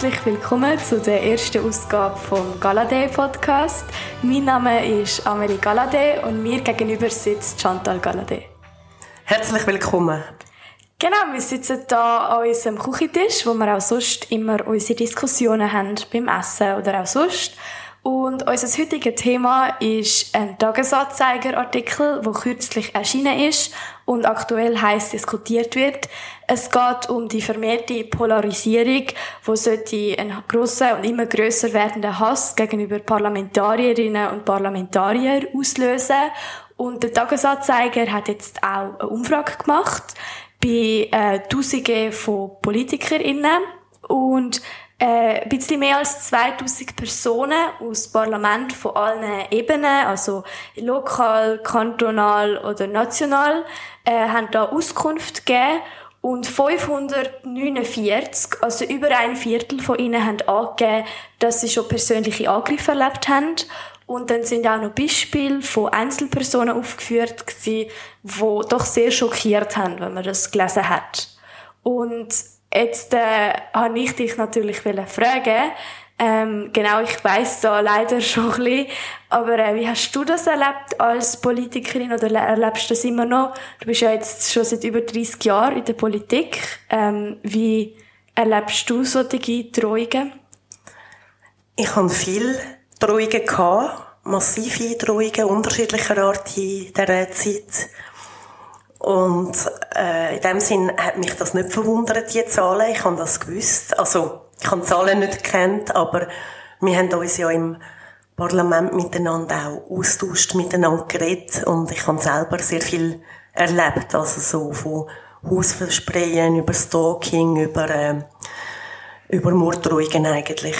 Herzlich willkommen zu der ersten Ausgabe vom Galadé Podcast. Mein Name ist Amelie Galadé und mir gegenüber sitzt Chantal Galadé. Herzlich willkommen. Genau, wir sitzen hier an unserem Küchentisch, wo wir auch sonst immer unsere Diskussionen haben beim Essen oder auch sonst. Und unser heutiges Thema ist ein Tagesanzeiger-Artikel, der kürzlich erschienen ist und aktuell heiß diskutiert wird. Es geht um die vermehrte Polarisierung, wo sollte einen grossen und immer grösser werdenden Hass gegenüber Parlamentarierinnen und Parlamentariern auslösen. Und der Tagesanzeiger hat jetzt auch eine Umfrage gemacht bei äh, Tausenden von PolitikerInnen und äh, ein bisschen mehr als 2000 Personen aus Parlament von allen Ebenen, also lokal, kantonal oder national, äh, haben da Auskunft gegeben und 549, also über ein Viertel von ihnen, haben angegeben, dass sie schon persönliche Angriffe erlebt haben. Und dann sind auch noch Beispiele von Einzelpersonen aufgeführt, die doch sehr schockiert haben, wenn man das gelesen hat. Und Jetzt äh, habe ich dich natürlich fragen. Ähm, genau, ich weiß da leider schon ein bisschen, aber äh, wie hast du das erlebt als Politikerin oder erlebst du das immer noch? Du bist ja jetzt schon seit über 30 Jahren in der Politik. Ähm, wie erlebst du solche Drohungen? Ich habe viele Drohungen gehabt, massive Drohungen unterschiedlicher Art in dieser Zeit. Und äh, in dem Sinn hat mich das nicht verwundert, die Zahlen. Ich habe das gewusst. Also, ich habe Zahlen nicht gekannt, aber wir haben uns ja im Parlament miteinander auch austauscht, miteinander geredet und ich habe selber sehr viel erlebt, also so von Hausversprechen über Stalking, über, äh, über Morddrohungen eigentlich.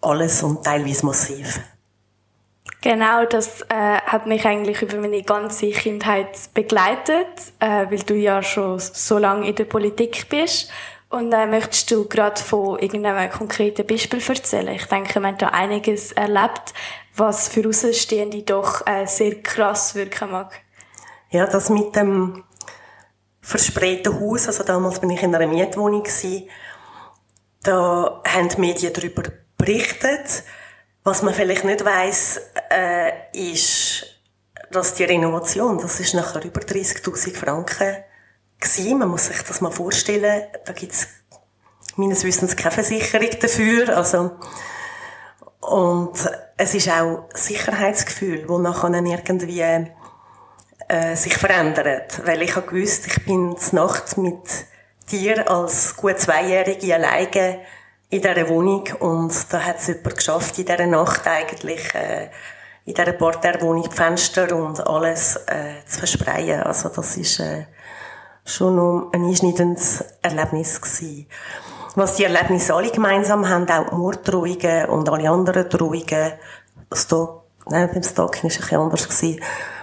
Alles und teilweise massiv. Genau, das äh, hat mich eigentlich über meine ganze Kindheit begleitet, äh, weil du ja schon so lange in der Politik bist. Und äh, möchtest du gerade von irgendeinem konkreten Beispiel erzählen? Ich denke, man hat da einiges erlebt, was für Außenstehende doch äh, sehr krass wirken mag. Ja, das mit dem versprayten Haus, also damals bin ich in einer Mietwohnung gewesen, da haben die Medien darüber berichtet, was man vielleicht nicht weiss, äh, ist, dass die Renovation, das ist nachher über 30.000 Franken gewesen. Man muss sich das mal vorstellen. Da gibt's meines Wissens keine Versicherung dafür. Also, und es ist auch Sicherheitsgefühl, das nachher irgendwie äh, sich verändert. Weil ich habe gewusst, ich bin Nacht mit dir als gut Zweijährige alleine in dieser Wohnung und da hat es jemand geschafft, in dieser Nacht eigentlich äh, in dieser Parterre-Wohnung die Fenster und alles äh, zu verspreien. Also das ist äh, schon noch ein einschneidendes Erlebnis gewesen. Was die Erlebnisse alle gemeinsam haben, auch Morddrohungen und alle anderen Drohungen, Stalk, nein, beim Stalking war es ein bisschen anders. Gewesen.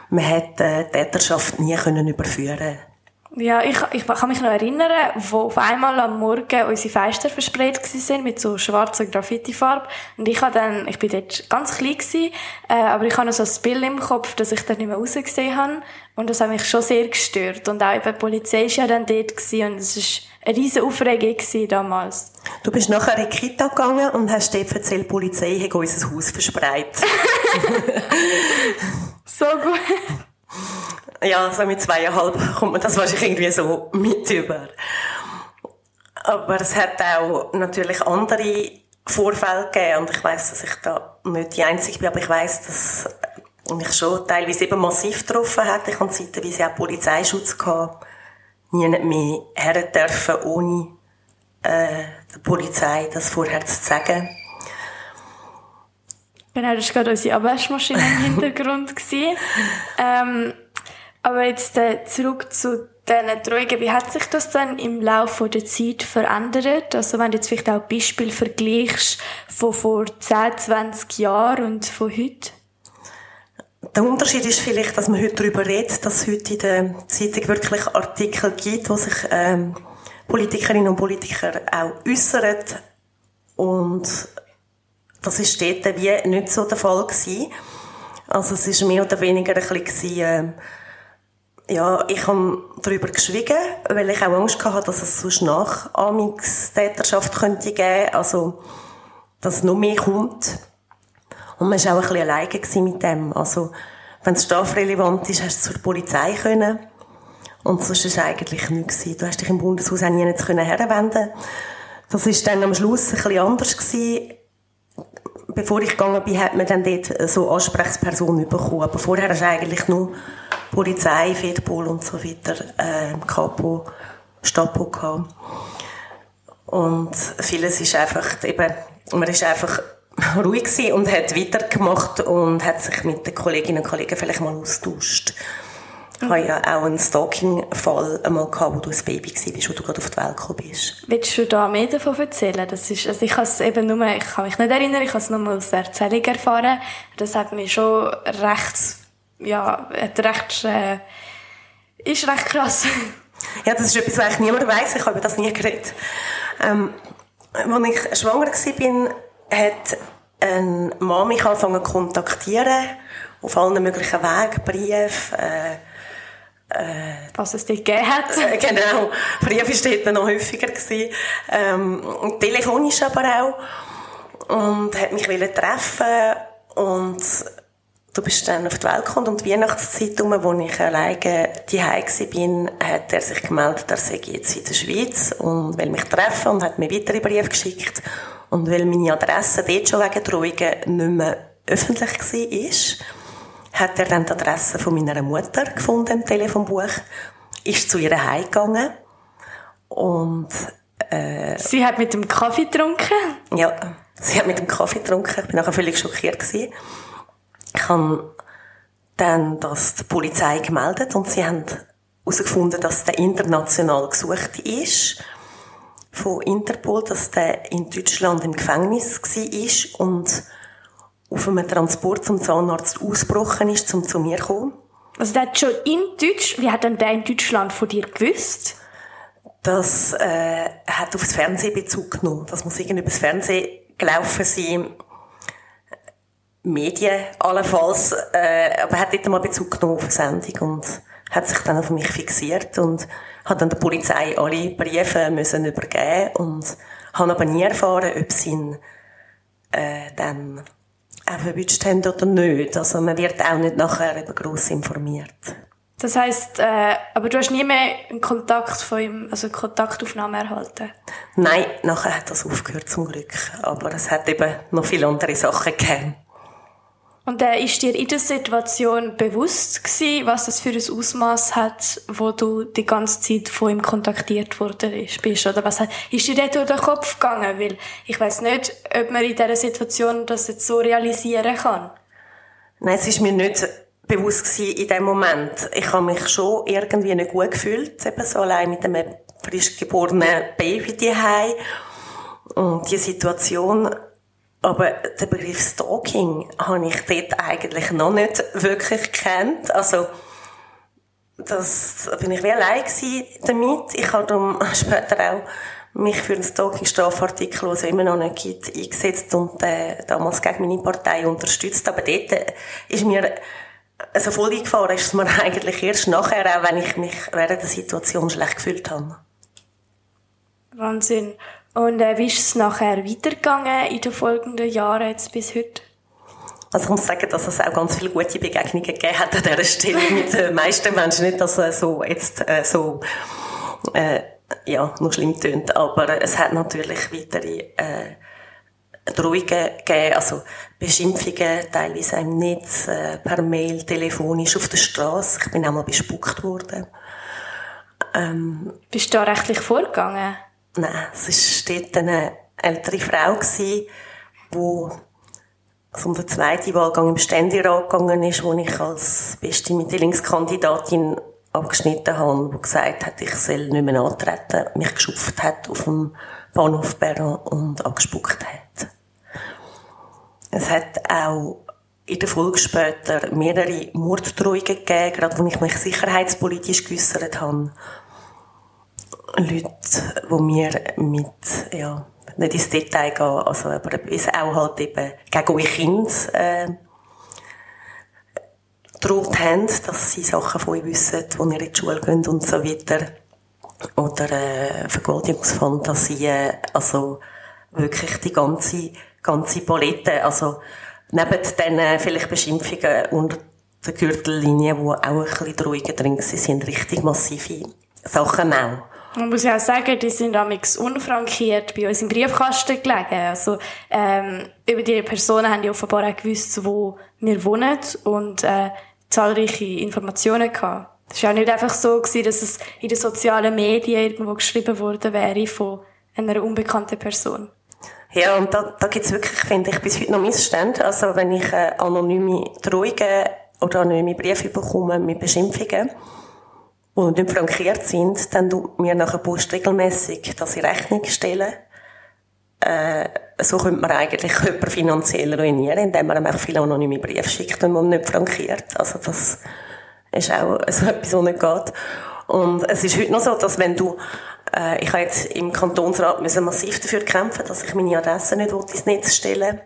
Man hat äh, die Täterschaft nie können überführen ja, ich, ich kann mich noch erinnern, wo auf einmal am Morgen unsere Fenster versprayt sind mit so schwarzer Graffiti-Farbe. Und ich habe dann, ich bin dort ganz klein gewesen, äh, aber ich habe noch so ein Bild im Kopf, dass ich dann nicht mehr rausgesehen habe. Und das hat mich schon sehr gestört. Und auch eben die Polizei war ja dann dort gewesen, und es war eine riesige Aufregung damals. Du bist nachher in die Kita gegangen und hast dort erzählt, die Polizei hat unser Haus verspreit. so gut. Ja, so mit zweieinhalb kommt man das wahrscheinlich irgendwie so mit über. Aber es hat auch natürlich andere Vorfälle gegeben und ich weiß, dass ich da nicht die Einzige bin, aber ich weiß, dass mich schon teilweise eben massiv getroffen hat. Ich hatte zeitweise auch Polizeischutz gehabt. Nie mehr her dürfen, ohne äh, der Polizei das vorher zu sagen. Genau, das war gerade unsere Abwaschmaschine im Hintergrund. ähm, aber jetzt äh, zurück zu diesen Drohungen. Wie hat sich das dann im Laufe der Zeit verändert? Also wenn du jetzt vielleicht auch Beispiel vergleichst von vor 10, 20 Jahren und von heute? Der Unterschied ist vielleicht, dass man heute darüber redet, dass es heute in der Zeitung wirklich Artikel gibt, wo sich ähm, Politikerinnen und Politiker auch äußern. Und das ist dort wie nicht so der Fall gewesen. Also es ist mehr oder weniger ein bisschen, äh, ja, ich habe darüber geschwiegen, weil ich auch Angst hatte, dass es sonst Nachahmungstäterschaft könnte geben, also, dass noch mehr kommt. Und man war auch ein bisschen alleine mit dem. Also, wenn es strafrelevant ist, hast du zur Polizei können. Und sonst war es eigentlich nichts. Du hast dich im Bundeshaus auch nie herwenden Das war dann am Schluss ein bisschen anders gewesen. Bevor ich gegangen bin, hat man dann dort so Ansprechpersonen bekommen. Aber vorher du eigentlich nur Polizei, Fedpol und so weiter, äh, Kapo, Stapo gehabt. Und vieles ist einfach eben, man ist einfach ruhig und hat weitergemacht und hat sich mit den Kolleginnen und Kollegen vielleicht mal austauscht. Ich hatte ja auch einen Stalking-Fall einmal gehabt, wo du ein Baby warst, wo du gerade auf die Welt gekommen bist. Willst du da mehr davon erzählen? Das ist, also ich kann es eben nur, ich kann mich nicht erinnern, ich habe es nur mal aus der Erzählung erfahren. Das hat mich schon recht, ja, hat recht, äh, ist recht krass. Ja, das ist etwas, was eigentlich niemand weiss. Ich habe über das nie geredet. Ähm, als ich schwanger war, hat eine Mama mich angefangen zu kontaktieren, auf allen möglichen Wegen, Briefe, äh, äh, was es dort gegeben hat. Äh, genau. Briefe war dort noch häufiger. Ähm, telefonisch aber auch. Und hat mich treffen und du bist dann auf die Welt gekommen und die Weihnachtszeit, wo ich alleine daheim bin, hat er sich gemeldet, er sei jetzt in der Schweiz und will mich treffen und hat mir weitere Briefe geschickt und weil meine Adresse dort schon wegen Drohungen nicht mehr öffentlich war, hat er dann die Adresse von meiner Mutter gefunden im Telefonbuch, ist zu ihr heimgegangen und äh, Sie hat mit dem Kaffee getrunken? Ja, sie hat mit dem Kaffee getrunken. Ich bin nachher völlig schockiert gewesen. Ich habe dann das der Polizei gemeldet und sie haben herausgefunden, dass der international gesucht ist von Interpol, dass der in Deutschland im Gefängnis war und auf einem Transport zum Zahnarzt ausgebrochen ist, um zu mir zu kommen. Also der hat schon in Deutsch, wie hat denn der in Deutschland von dir gewusst? Das äh, hat auf das Fernsehen Bezug genommen. Das muss irgendwie über das Fernsehen gelaufen sein. Medien allenfalls, äh, aber er hat dort mal Bezug genommen auf eine Sendung und hat sich dann auf mich fixiert und hat dann der Polizei alle Briefe müssen übergeben und habe aber nie erfahren, ob sie ihn äh, dann verwünscht haben oder nicht. Also man wird auch nicht nachher über gross informiert. Das heisst, äh, aber du hast nie mehr einen Kontakt von ihm, also eine Kontaktaufnahme erhalten? Nein, nachher hat das aufgehört zum Glück. Aber es hat eben noch viele andere Sachen gegeben. Und äh, ist dir in der Situation bewusst gewesen, was das für ein Ausmaß hat, wo du die ganze Zeit von ihm kontaktiert worden bist? Oder was hat, ist dir dort durch den Kopf gegangen? Weil ich weiß nicht, ob man in dieser Situation das jetzt so realisieren kann. Nein, es ist mir nicht bewusst gewesen in dem Moment. Ich habe mich schon irgendwie nicht gut gefühlt, eben so allein mit einem frisch geborenen Baby daheim. Und die Situation aber den Begriff Stalking habe ich dort eigentlich noch nicht wirklich kennt. Also, das bin ich wie allein damit. Ich habe darum später auch mich für einen Stalking-Strafartikel, den es immer noch nicht gibt, eingesetzt und äh, damals gegen meine Partei unterstützt. Aber dort äh, ist mir also voll eingefahren ist es mir eigentlich erst nachher, auch wenn ich mich während der Situation schlecht gefühlt habe. Wahnsinn. Und äh, wie ist es nachher weitergegangen in den folgenden Jahren jetzt bis heute? Also ich muss sagen, dass es auch ganz viele gute Begegnungen gegeben hat an dieser Stelle mit den meisten Menschen. Nicht, dass es so jetzt äh, so äh, ja, noch schlimm tönt, aber es hat natürlich weitere äh, Drohungen gegeben, also Beschimpfungen, teilweise im Netz, äh, per Mail, telefonisch, auf der Straße. Ich bin auch mal bespuckt worden. Ähm, Bist du da rechtlich vorgegangen? Nein, es war dort eine ältere Frau, die also um den zweiten Wahlgang im Ständerat gegangen ist, wo ich als beste Mitteilungskandidatin abgeschnitten habe, die gesagt hat, ich soll nicht mehr antreten, mich geschupft hat auf dem Bahnhof Bern und angespuckt hat. Es hat auch in der Folge später mehrere Morddrohungen gegeben, gerade wo ich mich sicherheitspolitisch geäussert habe. Leute, die mir mit, ja, nicht ins Detail gehen, also, aber es auch halt eben gegen eure Kinder, äh, gedroht haben, dass sie Sachen von euch wissen, wo ihr in die Schule geht und so weiter. Oder äh, Vergewaltigungsfantasien, also wirklich die ganze, ganze Palette. Also neben den äh, vielleicht Beschimpfungen unter der Gürtellinie, wo auch ein bisschen Drohungen drin sind, richtig massive Sachen auch. Man muss ja auch sagen, die sind damals unfrankiert bei uns im Briefkasten gelegen. Also, ähm, über die Personen haben die offenbar auch gewusst, wo wir wohnen und äh, zahlreiche Informationen gehabt. Es war auch nicht einfach so, gewesen, dass es in den sozialen Medien irgendwo geschrieben worden wäre von einer unbekannten Person. Ja, und da, da gibt es wirklich, finde ich, bis heute noch Missstände. Also wenn ich äh, anonyme Drohungen oder anonyme Briefe bekomme mit Beschimpfungen, die nicht frankiert sind, dann tut mir nachher Post regelmässig das in Rechnung stellen. Äh, so könnte man eigentlich jemanden finanziell ruinieren, indem man auch viele anonyme Briefe schickt und man nicht frankiert. Also das ist auch so etwas, was nicht geht. Und es ist heute noch so, dass wenn du, äh, ich habe jetzt im Kantonsrat müssen massiv dafür kämpfen, dass ich meine Adresse nicht ins Netz stellen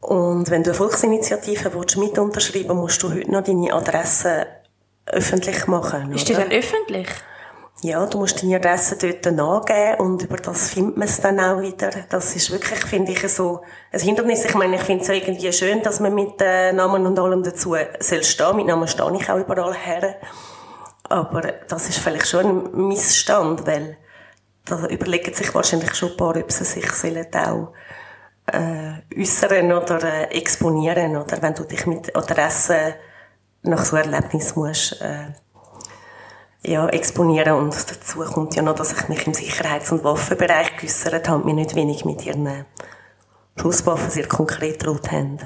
Und wenn du eine Volksinitiative willst, mit unterschreiben musst du heute noch deine Adresse öffentlich machen. Ist die dann öffentlich? Ja, du musst deine Adresse dort angeben und über das findet man es dann auch wieder. Das ist wirklich, finde ich, so ein Hindernis. Ich meine, ich finde es irgendwie schön, dass man mit äh, Namen und allem dazu soll stehen. Mit Namen stehe ich auch überall her. Aber das ist vielleicht schon ein Missstand, weil da überlegen sich wahrscheinlich schon ein paar, ob sie sich sollen auch äh, äußern oder äh, exponieren. Oder wenn du dich mit Adressen nach so Erlebnis musst, äh, ja, exponieren. Und dazu kommt ja noch, dass ich mich im Sicherheits- und Waffenbereich geäussert habe, mir nicht wenig mit ihren Schusswaffen sehr konkret droht haben.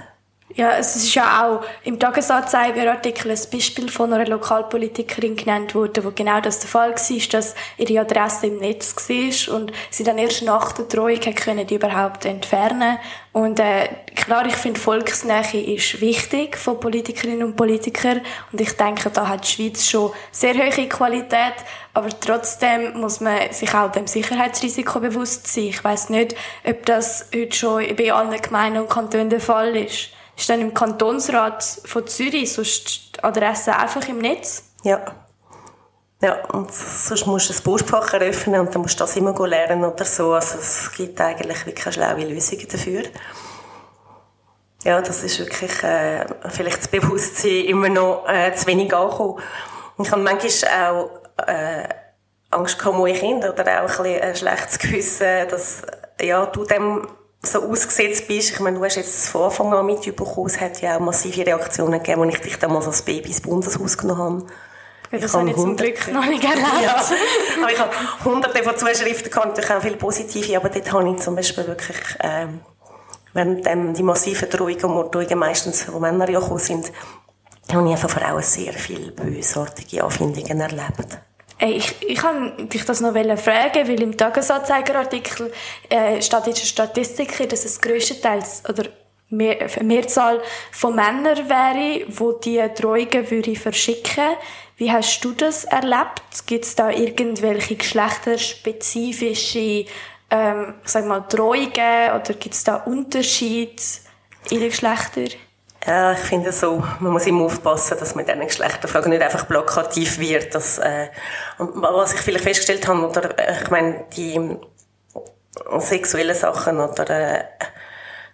Ja, es ist ja auch im Tagesanzeigerartikel ein Beispiel von einer Lokalpolitikerin genannt worden, wo genau das der Fall war, dass ihre Adresse im Netz war und sie dann erst nach der Drohung können die überhaupt entfernen Und äh, klar, ich finde Volksnähe ist wichtig von Politikerinnen und Politikern und ich denke, da hat die Schweiz schon sehr hohe Qualität, aber trotzdem muss man sich auch dem Sicherheitsrisiko bewusst sein. Ich weiß nicht, ob das heute schon bei allen Gemeinden und Kantonen der Fall ist ist dann im Kantonsrat von Zürich sonst die Adresse einfach im Netz? Ja. Ja, und sonst musst du ein Postfach eröffnen und dann musst du das immer lernen oder so. Also es gibt eigentlich wirklich eine schlaue Lösungen dafür. Ja, das ist wirklich äh, vielleicht das Bewusstsein immer noch äh, zu wenig angekommen. Ich habe manchmal auch äh, Angst gehabt, meine Kinder oder auch ein, ein schlechtes Gewissen, dass ja, du dem so ausgesetzt bist. Ich meine, du hast jetzt von Anfang an mitbekommen, es hat ja auch massive Reaktionen gegeben, als ich dich damals als Baby ins Bundeshaus genommen habe. Ja, das habe ich zum Glück noch nicht erlebt. ja, aber ich habe hunderte von Zuschriften gehabt, natürlich auch viele positive, aber dort habe ich zum Beispiel wirklich, ähm, während dem, die massiven Drohungen und Morddrohungen meistens von Männern ja gekommen sind, habe ich einfach von Frauen sehr viele bösartige Anfindungen erlebt. Ey, ich, ich kann dich das noch fragen, weil im Tagesanzeigerartikel äh, steht in der Statistik, dass es grösstenteils oder mehr, eine Mehrzahl von Männern wäre, die diese Drohungen würde verschicken Wie hast du das erlebt? Gibt es da irgendwelche geschlechterspezifische ähm, sag mal, Drohungen oder gibt es da Unterschiede in den Geschlechtern? Ja, ich finde so, man muss immer aufpassen, dass man diesen Geschlechterfragen nicht einfach plakativ wird. Dass, äh, und was ich vielleicht festgestellt habe, oder, äh, ich meine, die sexuellen Sachen oder äh,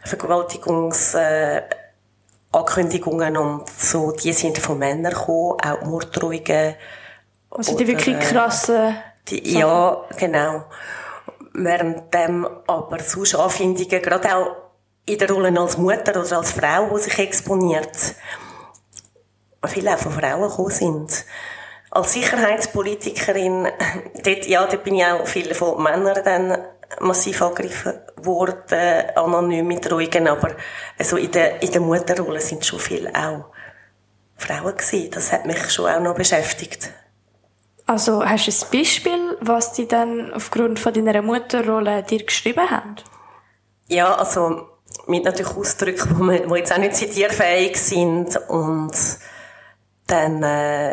Vergewaltigungsankündigungen äh, und so, die sind von Männern gekommen, auch Morddrohungen. Also die oder, wirklich äh, krassen die, Ja, genau. Während dem aber sonst Anfindungen, gerade auch in der Rolle als Mutter oder als Frau, die sich exponiert, viele auch von Frauen gekommen sind. Als Sicherheitspolitikerin, dort, ja, dort bin ich auch viele von Männern dann massiv angegriffen worden, anonym mit Ruhigen, aber also in der, in der Mutterrolle sind schon viele auch Frauen gewesen. Das hat mich schon auch noch beschäftigt. Also hast du ein Beispiel, was die dann aufgrund von deiner Mutterrolle dir geschrieben haben? Ja, also mit natürlich Ausdrücken, die, jetzt auch nicht zitierfähig sind und dann, äh,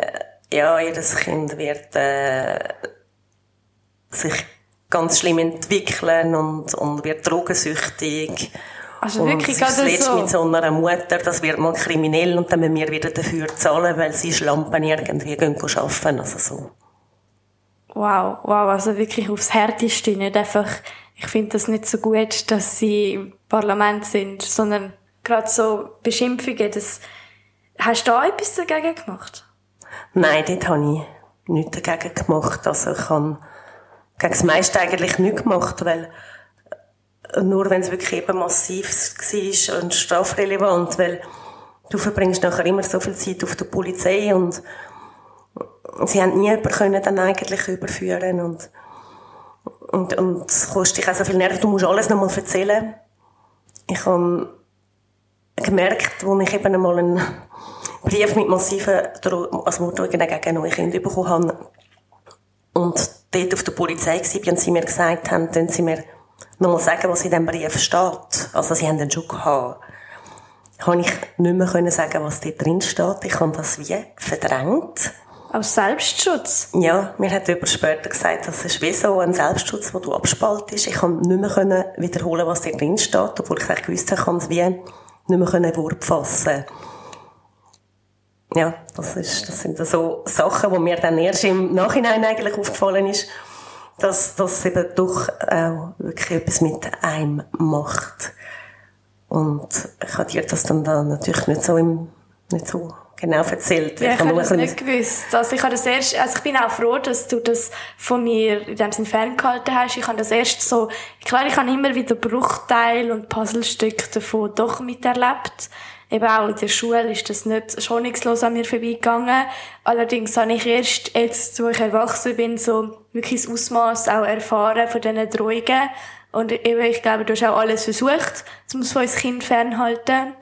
ja, jedes Kind wird äh, sich ganz schlimm entwickeln und, und wird drogensüchtig Also und wirklich das gerade so. mit so einer Mutter, das wird mal kriminell und dann müssen wir wieder dafür zahlen, weil sie Schlampen irgendwie gehen arbeiten, also so. Wow, wow, also wirklich aufs Härteste, nicht einfach, ich finde das nicht so gut, dass sie im Parlament sind, sondern gerade so Beschimpfungen, das, hast du da etwas dagegen gemacht? Nein, dort habe ich nichts dagegen gemacht. Also ich habe gegen das meiste eigentlich nichts gemacht, weil äh, nur wenn es wirklich eben massiv war und strafrelevant, weil du verbringst nachher immer so viel Zeit auf der Polizei und sie haben nie jemanden können dann eigentlich überführen und und, und es kostet dich auch so viel Nerven, du musst alles nochmal erzählen. Ich habe gemerkt, als ich eben einmal einen Brief mit massiven also Morddrohungen gegen neue Kinder bekommen habe und dort auf der Polizei war und sie mir gesagt haben, können sie mir nochmal sagen, was in diesem Brief steht. Also sie haben den schon gehabt. Habe ich nicht mehr sagen, was dort drin steht. Ich habe das wie verdrängt. Aus Selbstschutz? Ja, mir hat jemand später gesagt, das ist wie so ein Selbstschutz, den du abspaltest. Ich kann nicht mehr wiederholen, was da drin steht, obwohl ich gewusst habe, ich kann es wie nicht mehr können Wort fassen. Ja, das ist, das sind so Sachen, die mir dann erst im Nachhinein eigentlich aufgefallen ist, dass das eben doch auch wirklich etwas mit einem macht. Und ich dir das dann, dann natürlich nicht so im, nicht so genau erzählt. Ja, ich habe das nicht gewusst. Also ich habe das erst, also ich bin auch froh, dass du das von mir in dem Sinne ferngehalten hast. Ich habe das erst so, klar, ich habe immer wieder Bruchteile und Puzzlestücke davon doch miterlebt. Eben auch in der Schule ist das nicht schonungslos an mir vorbeigegangen. Allerdings habe ich erst jetzt, wo ich erwachsen bin, so wirklich das Ausmaß auch erfahren von diesen Drohungen. Und eben, ich glaube, du hast auch alles versucht, um es von uns Kind fernhalten.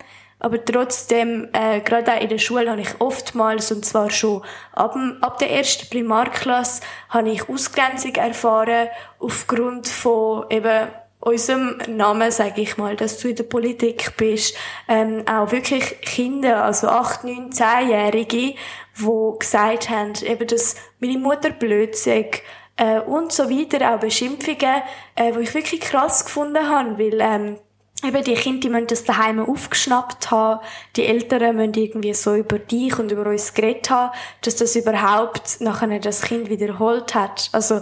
Aber trotzdem, äh, gerade auch in der Schule habe ich oftmals, und zwar schon ab, ab der ersten Primarklasse, habe ich Ausgrenzung erfahren aufgrund von eben unserem Namen, sage ich mal, dass du in der Politik bist. Ähm, auch wirklich Kinder, also 8, 9, 10-Jährige, die gesagt haben, eben, dass meine Mutter blöd sei, äh, und so weiter, auch Beschimpfungen, äh, wo ich wirklich krass gefunden habe, weil ähm, eben die Kinder, müssen das daheim aufgeschnappt haben, die Eltern müssen irgendwie so über dich und über uns geredet haben, dass das überhaupt nachher das Kind wiederholt hat. Also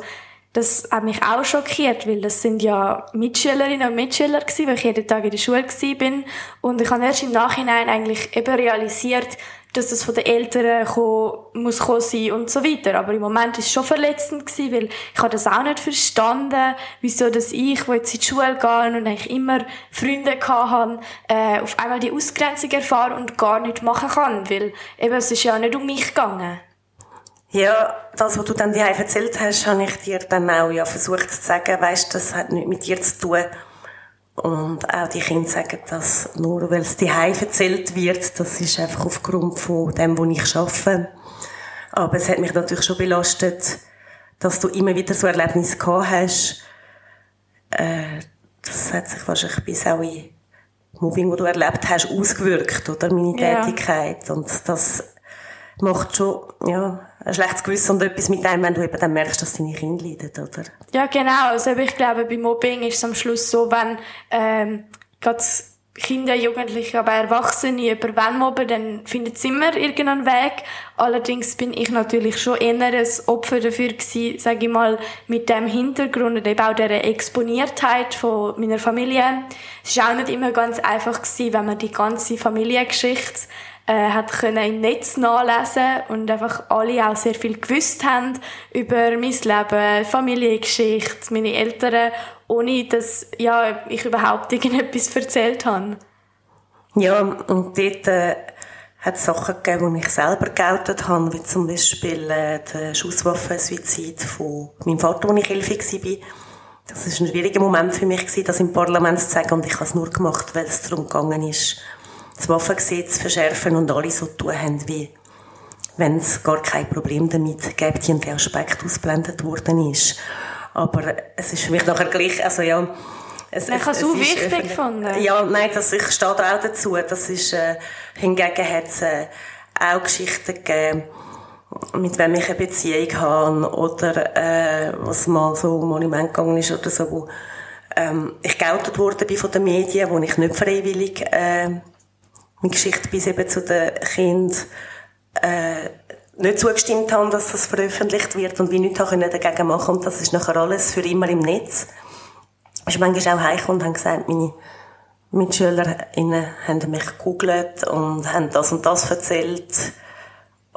das hat mich auch schockiert, weil das sind ja Mitschülerinnen und Mitschüler gewesen, weil ich jeden Tag in der Schule bin und ich habe erst im Nachhinein eigentlich eben realisiert, dass das von den Eltern kommen, muss kommen sein und so weiter. Aber im Moment ist es schon verletzend gewesen, weil ich habe das auch nicht verstanden, wieso dass ich, wo jetzt in die Schule gehe und eigentlich immer Freunde hatte, äh, auf einmal die Ausgrenzung erfahren und gar nicht machen kann, weil eben es ist ja nicht um mich gegangen. Ja, das, was du dann dir erzählt hast, habe ich dir dann auch ja versucht zu sagen, weißt, das hat nichts mit dir zu tun. Und auch die Kinder sagen das nur, weil es die erzählt wird. Das ist einfach aufgrund von dem, wo ich arbeite. Aber es hat mich natürlich schon belastet, dass du immer wieder so Erlebnisse gehabt hast. Äh, das hat sich wahrscheinlich bis auch in Mobbing, wo du erlebt hast, ausgewirkt, oder? Meine Ja. Tätigkeit. Und das macht schon, ja, ein schlechtes Gewissen und etwas mit einem, wenn du eben dann merkst, dass deine Kinder leiden, oder? Ja, genau. Also ich glaube, bei Mobbing ist es am Schluss so, wenn ähm, gerade Kinder, Jugendliche, aber Erwachsene über wen mobben, dann findet es immer irgendeinen Weg. Allerdings bin ich natürlich schon eher ein Opfer dafür gewesen, sage ich mal, mit dem Hintergrund und eben auch der Exponiertheit von meiner Familie. Es war auch nicht immer ganz einfach gewesen, wenn man die ganze Familiengeschichte äh, hat können im Netz nachlesen und einfach alle auch sehr viel gewusst haben über mein Leben, Familiengeschichte, meine Eltern, ohne dass ja, ich überhaupt irgendetwas erzählt habe. Ja, und dort äh, hat es Sachen gegeben, die ich selber geoutet habe, wie zum Beispiel äh, der Schusswaffensuizid von meinem Vater, als ich elf war. Das war ein schwieriger Moment für mich, das im Parlament zu sagen. Und ich habe es nur gemacht, weil es darum gegangen ist, das Waffengesetz verschärfen und alle so tun haben, wie wenn es gar kein Problem damit gibt, und der Aspekt ausblendet worden ist. Aber es ist für mich nachher gleich, also ja, es, Ich habe es auch wichtig gefunden. Ja, nein, das, ich stehe da auch dazu. Das ist, äh, hingegen hat es äh, auch Geschichten gegeben, mit wem ich eine Beziehung habe oder äh, was mal so um Monument gegangen ist oder so, wo ähm, ich geoutet worden bin von den Medien, wo ich nicht freiwillig äh, meine Geschichte bis eben zu den Kindern äh, nicht zugestimmt haben, dass das veröffentlicht wird und wie nichts dagegen machen und das ist nachher alles für immer im Netz. Ich bin manchmal auch heimgekommen und haben gesagt, meine MitschülerInnen haben mich gegoogelt und haben das und das erzählt.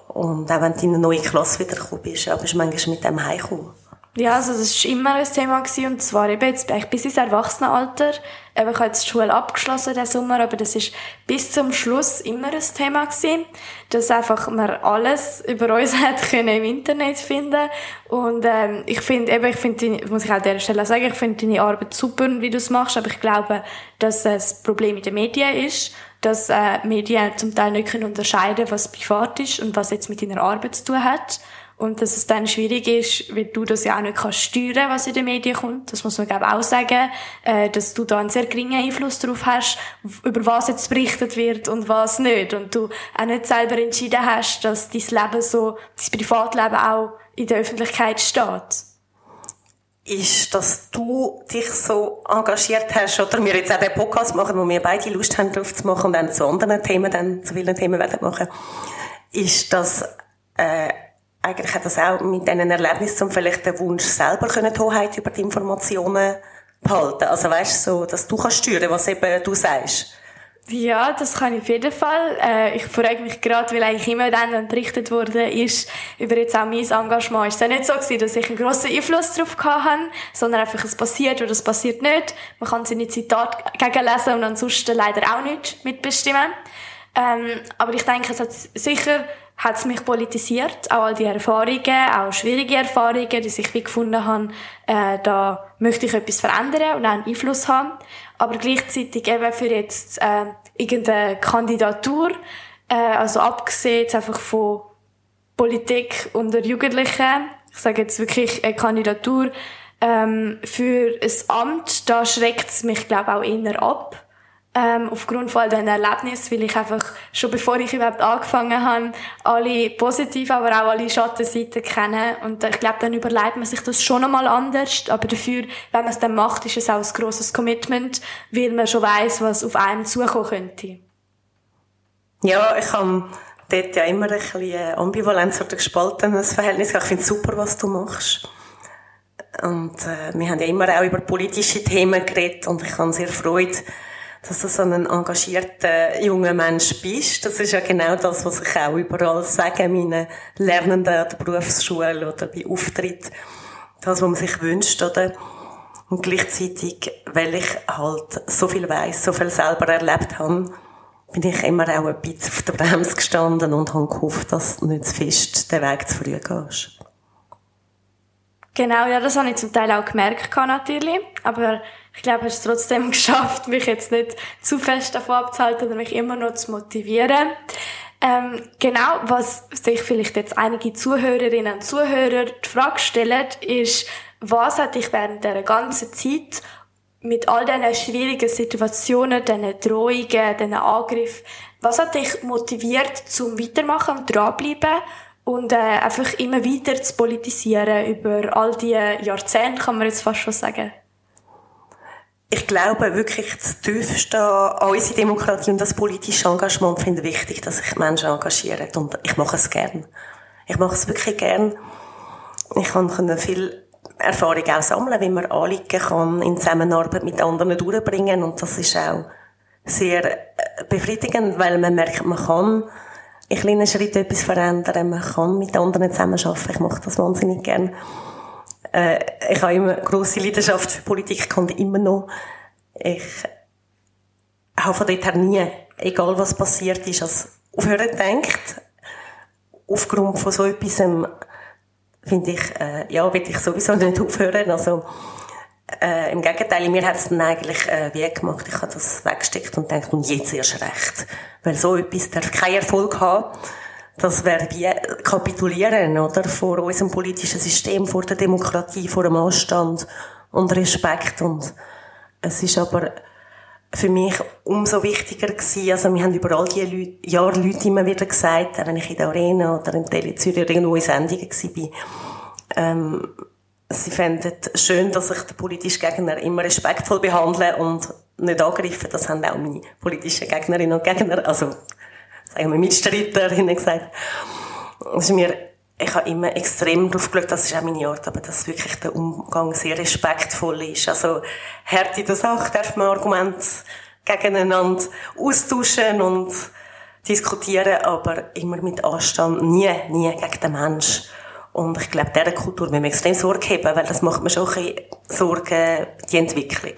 Und auch wenn du in eine neue Klasse wiedergekommen bist, aber ich manchmal mit dem heimgekommen. Ja, also das war immer ein Thema gewesen, und zwar eben jetzt bis ins Erwachsenenalter. Eben, ich habe jetzt die Schule abgeschlossen diesen Sommer, aber das ist bis zum Schluss immer ein Thema gewesen, dass einfach man alles über uns hat können im Internet finden und ähm, ich finde eben, ich finde, muss ich auch an dieser Stelle sagen, ich finde deine Arbeit super, wie du es machst, aber ich glaube, dass das Problem in den Medien ist, dass äh, Medien zum Teil nicht können unterscheiden was privat ist und was jetzt mit deiner Arbeit zu tun hat. Und dass es dann schwierig ist, weil du das ja auch nicht kannst steuern, was in den Medien kommt. Das muss man, glaube auch sagen, äh, dass du da einen sehr geringen Einfluss darauf hast, über was jetzt berichtet wird und was nicht. Und du auch nicht selber entschieden hast, dass dein Leben so, dein Privatleben auch in der Öffentlichkeit steht. Ist, dass du dich so engagiert hast, oder wir jetzt auch den Podcast machen, wo wir beide Lust haben, drauf zu machen und dann zu anderen Themen, dann zu vielen Themen werden machen, ist das, äh, eigentlich hat das auch mit diesen Erlebnissen vielleicht den Wunsch, selber können die Hoheit über die Informationen behalten. Also weißt du, so, dass du kannst steuern, was eben du sagst. Ja, das kann ich auf jeden Fall. Äh, ich frage mich gerade, weil eigentlich immer dann, wenn berichtet wurde, ist über jetzt auch mein Engagement, ist es ja nicht so gewesen, dass ich einen grossen Einfluss darauf hatte, sondern einfach, es passiert oder es passiert nicht. Man kann seine Zitate gegenlesen und ansonsten leider auch nicht mitbestimmen. Ähm, aber ich denke, es hat sicher hat es mich politisiert, auch all die Erfahrungen, auch schwierige Erfahrungen, die ich wie gefunden habe, äh, da möchte ich etwas verändern und auch einen Einfluss haben. Aber gleichzeitig eben für jetzt äh, irgendeine Kandidatur, äh, also abgesehen jetzt einfach von Politik unter Jugendlichen, ich sage jetzt wirklich eine Kandidatur ähm, für ein Amt, da schreckt es mich glaube auch eher ab ähm, aufgrund von all diesen Erlebnissen, weil ich einfach schon bevor ich überhaupt angefangen habe, alle positiv, aber auch alle Schattenseiten kenne. Und ich glaube, dann überlegt man sich das schon einmal anders. Aber dafür, wenn man es dann macht, ist es auch ein grosses Commitment, weil man schon weiß, was auf einem zukommen könnte. Ja, ich habe dort ja immer ein bisschen Ambivalenz oder gespaltenes Verhältnis. Ich finde es super, was du machst. Und äh, wir haben ja immer auch über politische Themen geredet und ich habe sehr Freude, dass du so ein engagierter junger Mensch bist. Das ist ja genau das, was ich auch überall sage, meinen Lernenden an der Berufsschule oder bei Auftritt. Das, was man sich wünscht, oder? Und gleichzeitig, weil ich halt so viel weiß, so viel selber erlebt habe, bin ich immer auch ein bisschen auf der Bremse gestanden und habe gehofft, dass du nicht zu fest den Weg zu früh gehst. Genau, ja, das habe ich zum Teil auch gemerkt, natürlich. Aber ich glaube, es trotzdem geschafft, mich jetzt nicht zu fest davon abzuhalten oder mich immer noch zu motivieren. Ähm, genau, was sich vielleicht jetzt einige Zuhörerinnen und Zuhörer die Frage stellen, ist, was hat dich während der ganzen Zeit mit all diesen schwierigen Situationen, diesen Drohungen, diesen Angriffen, was hat dich motiviert zum Weitermachen und dranbleiben und äh, einfach immer weiter zu politisieren über all die Jahrzehnte, kann man jetzt fast schon sagen? Ich glaube wirklich, das Tiefste an unsere Demokratie und das politische Engagement finde ich wichtig, dass sich Menschen engagieren. Und ich mache es gern. Ich mache es wirklich gern. Ich kann viel Erfahrung auch sammeln, wie man Anliegen kann in Zusammenarbeit mit anderen durchbringen. Und das ist auch sehr äh, befriedigend, weil man merkt, man kann in kleinen Schritten etwas verändern, man kann mit anderen zusammenarbeiten. Ich mache das wahnsinnig gern äh, ich habe immer grosse Leidenschaft für Politik und immer noch. Ich habe von dort her nie, egal was passiert ist, als aufhören gedacht. Aufgrund von so etwas, ähm, finde ich, äh, ja, will ich sowieso nicht aufhören. Also, äh, Im Gegenteil, mir hat es dann eigentlich äh, wie gemacht. Ich habe das weggesteckt und gedacht, und jetzt erst recht. Weil so etwas darf keinen Erfolg haben das wäre wie kapitulieren, oder? Vor unserem politischen System, vor der Demokratie, vor dem Anstand und Respekt. Und es ist aber für mich umso wichtiger gewesen, also wir haben über all die Leute, Jahre Leute immer wieder gesagt, wenn ich in der Arena oder im Tele Zürich irgendwo in Sendungen war, ähm, sie fänden schön, dass ich den politischen Gegner immer respektvoll behandle und nicht angreife. Das haben auch meine politischen Gegnerinnen und Gegner, also sagen wir Mitstreiterinnen gesagt. Ist mir, ich habe immer extrem darauf geschaut, das ist auch meine Art, aber dass wirklich der Umgang sehr respektvoll ist. Also Härte der Sache darf man Argumente gegeneinander austauschen und diskutieren, aber immer mit Anstand, nie, nie gegen den Mensch. Und ich glaube, dieser Kultur müssen wir extrem Sorge haben, weil das macht mir schon ein bisschen Sorgen, die Entwicklung.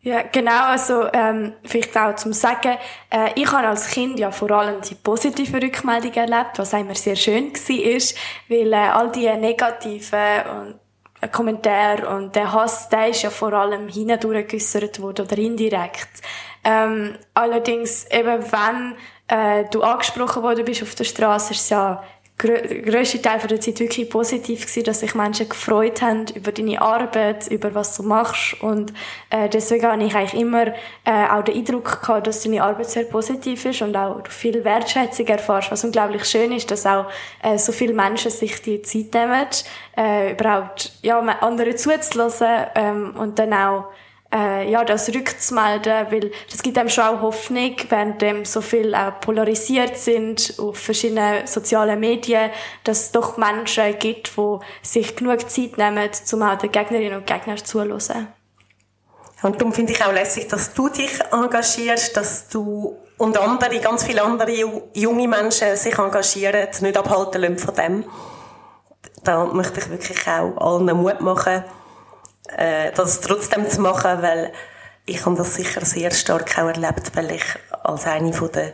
Ja, genau, also ähm, vielleicht auch zum Sagen, äh, ich habe als Kind ja vor allem die positiven Rückmeldungen erlebt, was immer sehr schön war, weil äh, all die negativen und Kommentare und der Hass, der ist ja vor allem hindurch geäussert worden oder indirekt. Ähm, allerdings eben, wenn äh, du angesprochen worden bist auf der Straße, ist ja grösste Teil der Zeit wirklich positiv gewesen, dass sich Menschen gefreut haben über deine Arbeit, über was du machst. Und äh, deswegen habe ich eigentlich immer äh, auch den Eindruck gehabt, dass deine Arbeit sehr positiv ist und auch viel Wertschätzung erfährst, was unglaublich schön ist, dass auch äh, so viele Menschen sich die Zeit nehmen, äh, überhaupt ja, andere zuzulassen ähm, und dann auch äh, ja, das rückzumelden, weil das gibt einem schon auch Hoffnung, während dem so viel auch polarisiert sind auf verschiedenen sozialen Medien, dass es doch Menschen gibt, die sich genug Zeit nehmen, um auch den Gegnerinnen und Gegnern zuzuhören. Und darum finde ich auch lässig, dass du dich engagierst, dass du und andere, ganz viele andere junge Menschen sich engagieren, nicht abhalten lassen von dem. Da möchte ich wirklich auch allen Mut machen, äh, das trotzdem zu machen, weil ich habe das sicher sehr stark auch erlebt, weil ich als eine von der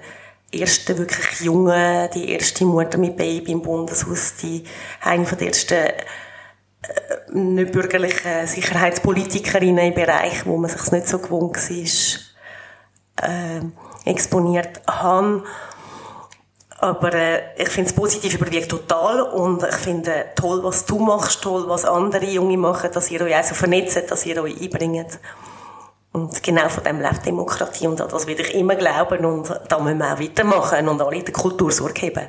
ersten wirklich jungen, die erste Mutter mit Baby im Bundeshaus, die eine von der ersten äh, nicht bürgerlichen Sicherheitspolitikerinnen im Bereich, wo man sich nicht so gewohnt war, äh, exponiert habe. Aber äh, ich finde es positiv überwiegt total und ich finde toll, was du machst, toll, was andere Junge machen, dass ihr euch auch so vernetzt, dass ihr euch einbringt. Und genau von dem lebt Demokratie und an das will ich immer glauben und da müssen wir auch weitermachen und alle der Kultur Sorge haben.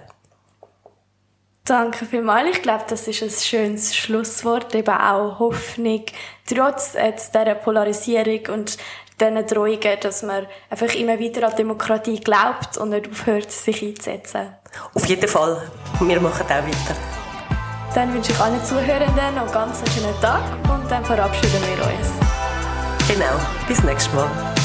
Danke vielmals. Ich glaube, das ist ein schönes Schlusswort. Eben auch Hoffnung, trotz jetzt dieser Polarisierung und diesen Drohungen, dass man einfach immer wieder an Demokratie glaubt und nicht aufhört, sich einzusetzen. Auf jeden Fall. Wir machen auch weiter. Dann wünsche ich allen Zuhörenden noch ganz einen schönen Tag und dann verabschieden wir uns. Genau. Bis nächstes Mal.